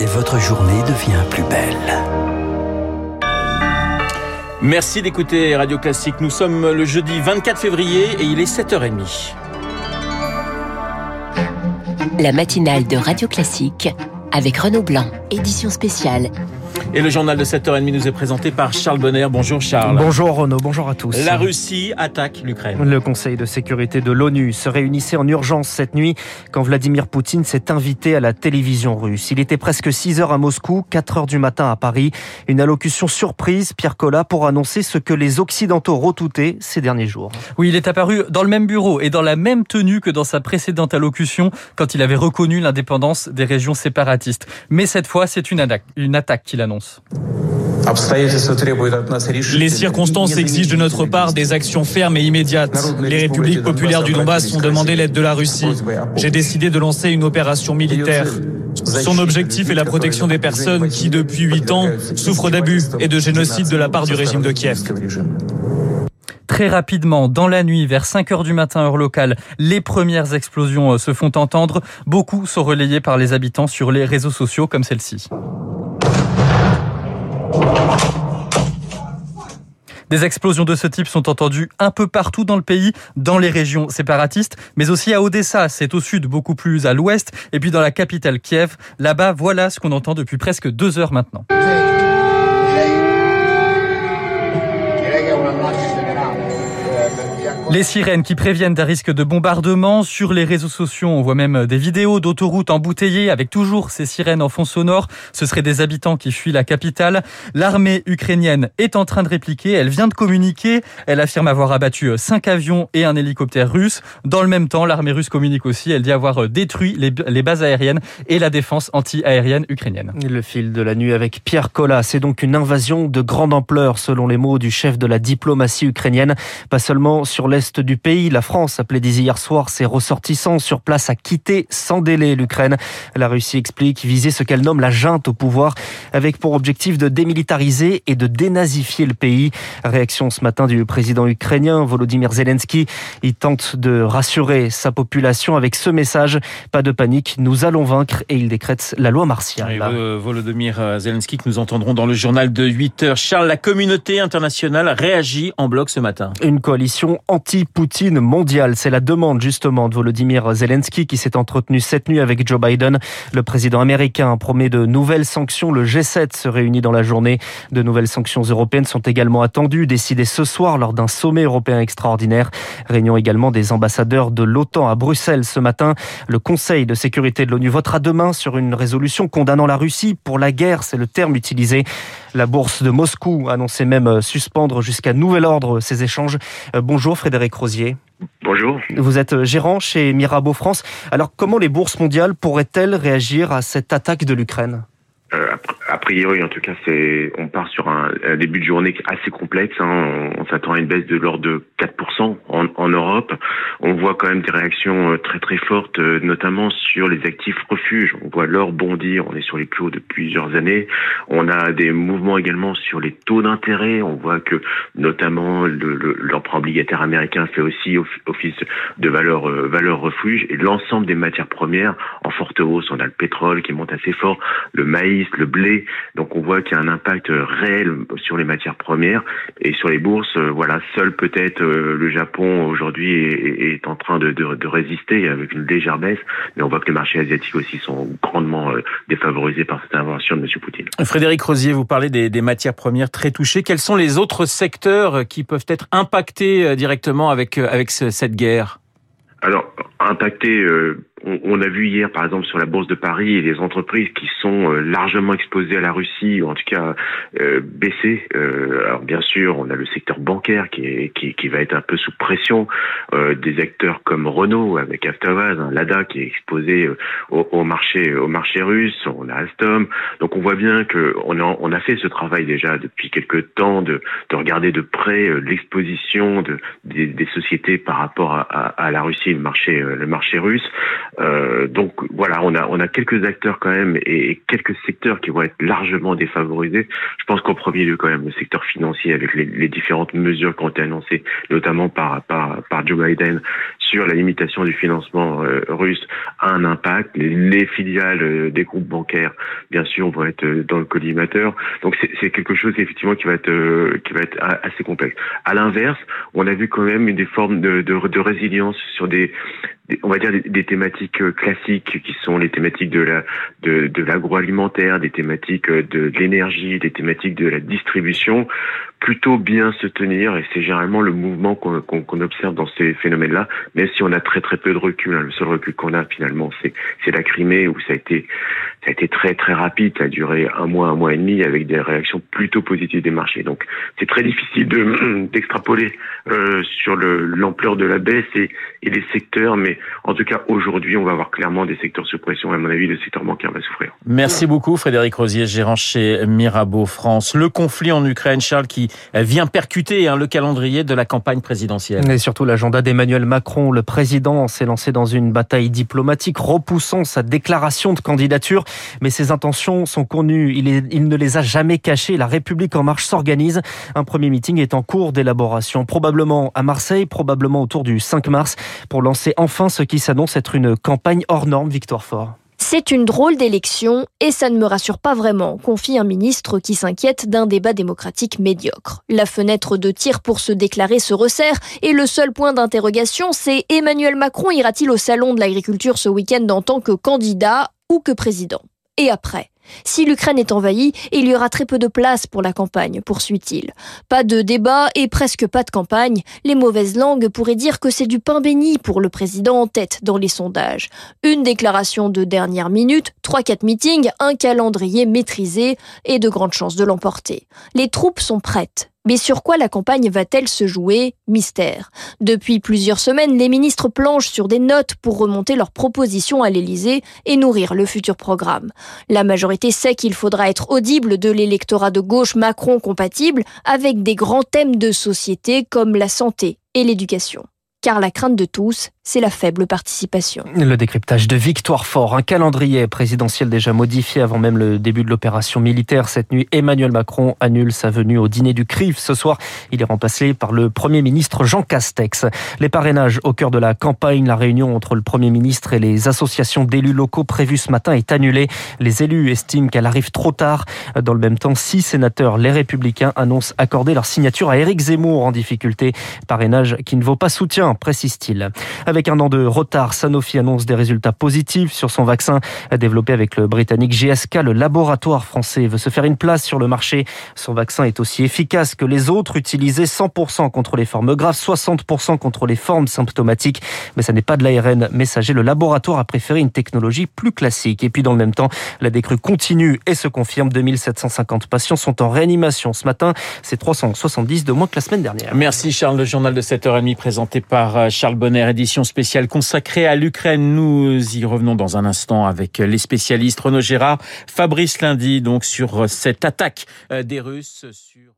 et votre journée devient plus belle. Merci d'écouter Radio Classique. Nous sommes le jeudi 24 février et il est 7h30. La matinale de Radio Classique avec Renaud Blanc, édition spéciale. Et le journal de 7h30 nous est présenté par Charles Bonner. Bonjour Charles. Bonjour Renaud, bonjour à tous. La Russie attaque l'Ukraine. Le Conseil de sécurité de l'ONU se réunissait en urgence cette nuit quand Vladimir Poutine s'est invité à la télévision russe. Il était presque 6 heures à Moscou, 4 heures du matin à Paris. Une allocution surprise, Pierre Collat, pour annoncer ce que les Occidentaux redoutaient ces derniers jours. Oui, il est apparu dans le même bureau et dans la même tenue que dans sa précédente allocution quand il avait reconnu l'indépendance des régions séparatistes. Mais cette fois, c'est une attaque, une attaque qu'il annonce. Les circonstances exigent de notre part des actions fermes et immédiates. Les républiques populaires du Donbass ont demandé l'aide de la Russie. J'ai décidé de lancer une opération militaire. Son objectif est la protection des personnes qui, depuis huit ans, souffrent d'abus et de génocide de la part du régime de Kiev. Très rapidement, dans la nuit, vers 5 heures du matin, heure locale, les premières explosions euh, se font entendre. Beaucoup sont relayés par les habitants sur les réseaux sociaux comme celle-ci. Des explosions de ce type sont entendues un peu partout dans le pays, dans les régions séparatistes, mais aussi à Odessa, c'est au sud, beaucoup plus à l'ouest, et puis dans la capitale Kiev. Là-bas, voilà ce qu'on entend depuis presque deux heures maintenant. Les sirènes qui préviennent d'un risque de bombardement sur les réseaux sociaux. On voit même des vidéos d'autoroutes embouteillées avec toujours ces sirènes en fond sonore. Ce seraient des habitants qui fuient la capitale. L'armée ukrainienne est en train de répliquer. Elle vient de communiquer. Elle affirme avoir abattu cinq avions et un hélicoptère russe. Dans le même temps, l'armée russe communique aussi. Elle dit avoir détruit les, bases aériennes et la défense anti-aérienne ukrainienne. Le fil de la nuit avec Pierre Collat. C'est donc une invasion de grande ampleur selon les mots du chef de la diplomatie ukrainienne. Pas seulement sur l'est du pays. La France appelait dès hier soir ses ressortissants sur place à quitter sans délai l'Ukraine. La Russie explique viser ce qu'elle nomme la junte au pouvoir avec pour objectif de démilitariser et de dénazifier le pays. Réaction ce matin du président ukrainien Volodymyr Zelensky. Il tente de rassurer sa population avec ce message. Pas de panique, nous allons vaincre et il décrète la loi martiale. Volodymyr Zelensky que nous entendrons dans le journal de 8 heures. Charles, la communauté internationale réagit en bloc ce matin. Une coalition anti poutine mondial. C'est la demande justement de Volodymyr Zelensky qui s'est entretenu cette nuit avec Joe Biden. Le président américain promet de nouvelles sanctions. Le G7 se réunit dans la journée. De nouvelles sanctions européennes sont également attendues, décidées ce soir lors d'un sommet européen extraordinaire. Réunion également des ambassadeurs de l'OTAN à Bruxelles ce matin. Le Conseil de sécurité de l'ONU votera demain sur une résolution condamnant la Russie pour la guerre, c'est le terme utilisé. La bourse de Moscou annonçait même suspendre jusqu'à nouvel ordre ces échanges. Euh, bonjour Frédéric Rosier. Bonjour. Vous êtes gérant chez Mirabeau France. Alors comment les bourses mondiales pourraient-elles réagir à cette attaque de l'Ukraine? euh, a priori, en tout cas, on part sur un, début de journée assez complexe. Hein. On, s'attend à une baisse de l'ordre de 4% en, Europe. On voit quand même des réactions euh, très très fortes, euh, notamment sur les actifs refuges. On voit l'or bondir. On est sur les plus hauts de plusieurs années. On a des mouvements également sur les taux d'intérêt. On voit que notamment l'emprunt obligataire américain fait aussi office de valeur valeur refuge et l'ensemble des matières premières en forte hausse. On a le pétrole qui monte assez fort, le maïs, le blé donc on voit qu'il y a un impact réel sur les matières premières et sur les bourses. Euh, voilà, seul peut-être euh, le Japon aujourd'hui est, en train de, résister avec une légère baisse, mais on voit que les marchés asiatiques aussi sont grandement euh, défavorisés par cette invention de M. Poutine. Frédéric Rosier, vous parlez des, matières premières très touchées. Quels sont les autres secteurs qui peuvent être impactés directement avec, avec cette guerre? Alors, impactés on, a vu hier, par exemple, sur la bourse de Paris, les entreprises qui sont euh, largement exposées à la Russie, ou en tout cas euh, baissées. Euh, alors bien sûr, on a le secteur bancaire qui, va être un peu sous pression. des acteurs comme Renault avec Avtovaz, hein, Lada qui est exposé au, marché au marché russe. On a Alstom. Donc on voit bien que on a, fait ce travail déjà depuis quelques temps de, de regarder de près l'exposition de, des, sociétés par rapport à, la Russie, le marché russe. Euh, donc voilà, on a on a quelques acteurs quand même et quelques secteurs qui vont être largement défavorisés. Je pense qu'en premier lieu quand même le secteur financier avec les, les différentes mesures qui ont été annoncées, notamment par par par Joe Biden sur la limitation du financement euh, russe a un impact. Les, filiales euh, des groupes bancaires, bien sûr, vont être dans le collimateur. Donc c'est quelque chose effectivement qui va être qui va être assez complexe. À l'inverse, on a vu quand même une des formes de, de, de résilience sur des, on va dire des, thématiques classiques qui sont les thématiques de la de, de l'agroalimentaire, des thématiques de, l'énergie, des thématiques de la distribution plutôt bien se tenir et c'est généralement le mouvement qu'on observe dans ces phénomènes-là, même si on a très très peu de recul. Hein. Le seul recul qu'on a finalement, c'est la Crimée où ça a été ça a été très très rapide, ça a duré un mois, un mois et demi avec des réactions plutôt positives des marchés. Donc c'est très difficile d'extrapoler euh, sur l'ampleur de la baisse et, et les secteurs, mais en tout cas aujourd'hui on va avoir clairement des secteurs sous pression. À mon avis, le secteur bancaire va souffrir. Merci beaucoup Frédéric Rosier, gérant chez Mirabeau France. Le conflit en Ukraine, Charles, qui vient percuter hein, le calendrier de la campagne présidentielle. Et surtout l'agenda d'Emmanuel Macron. Le président s'est lancé dans une bataille diplomatique, repoussant sa déclaration de candidature. Mais ses intentions sont connues. Il, ne les a jamais cachées. La République en marche s'organise. Un premier meeting est en cours d'élaboration, probablement à Marseille, probablement autour du 5 mars, pour lancer enfin ce qui s'annonce être une campagne hors norme. Victoire Fort. C'est une drôle d'élection et ça ne me rassure pas vraiment, confie un ministre qui s'inquiète d'un débat démocratique médiocre. La fenêtre de tir pour se déclarer se resserre et le seul point d'interrogation, c'est Emmanuel Macron ira-t-il au salon de l'agriculture ce week-end en tant que candidat? Ou que président Et après si l'Ukraine est envahie, il y aura très peu de place pour la campagne, poursuit-il. Pas de débat et presque pas de campagne. Les mauvaises langues pourraient dire que c'est du pain béni pour le président en tête dans les sondages. Une déclaration de dernière minute, 3-4 meetings, un calendrier maîtrisé et de grandes chances de l'emporter. Les troupes sont prêtes. Mais sur quoi la campagne va-t-elle se jouer? Mystère. Depuis plusieurs semaines, les ministres planchent sur des notes pour remonter leurs propositions à l'Élysée et nourrir le futur programme. La majorité sait qu'il faudra être audible de l'électorat de gauche Macron compatible avec des grands thèmes de société comme la santé et l'éducation. Car la crainte de tous, c'est la faible participation. Le décryptage de Victoire Fort, un calendrier présidentiel déjà modifié avant même le début de l'opération militaire. Cette nuit, Emmanuel Macron annule sa venue au dîner du CRIF. Ce soir, il est remplacé par le Premier ministre Jean Castex. Les parrainages au cœur de la campagne, la réunion entre le Premier ministre et les associations d'élus locaux prévue ce matin est annulée. Les élus estiment qu'elle arrive trop tard. Dans le même temps, six sénateurs, les républicains, annoncent accorder leur signature à Éric Zemmour en difficulté. Parrainage qui ne vaut pas soutien, précise-t-il. Avec un an de retard, Sanofi annonce des résultats positifs sur son vaccin développé avec le britannique GSK. Le laboratoire français veut se faire une place sur le marché. Son vaccin est aussi efficace que les autres, utilisés 100% contre les formes graves, 60% contre les formes symptomatiques. Mais ça n'est pas de l'ARN messager. Le laboratoire a préféré une technologie plus classique. Et puis dans le même temps, la décrue continue et se confirme. 2750 patients sont en réanimation ce matin. C'est 370 de moins que la semaine dernière. Merci Charles. Le journal de 7h30 présenté par euh, Charles Bonner, édition spéciale consacrée à l'Ukraine. Nous y revenons dans un instant avec les spécialistes Renaud Gérard, Fabrice Lundi, donc sur cette attaque euh, des Russes sur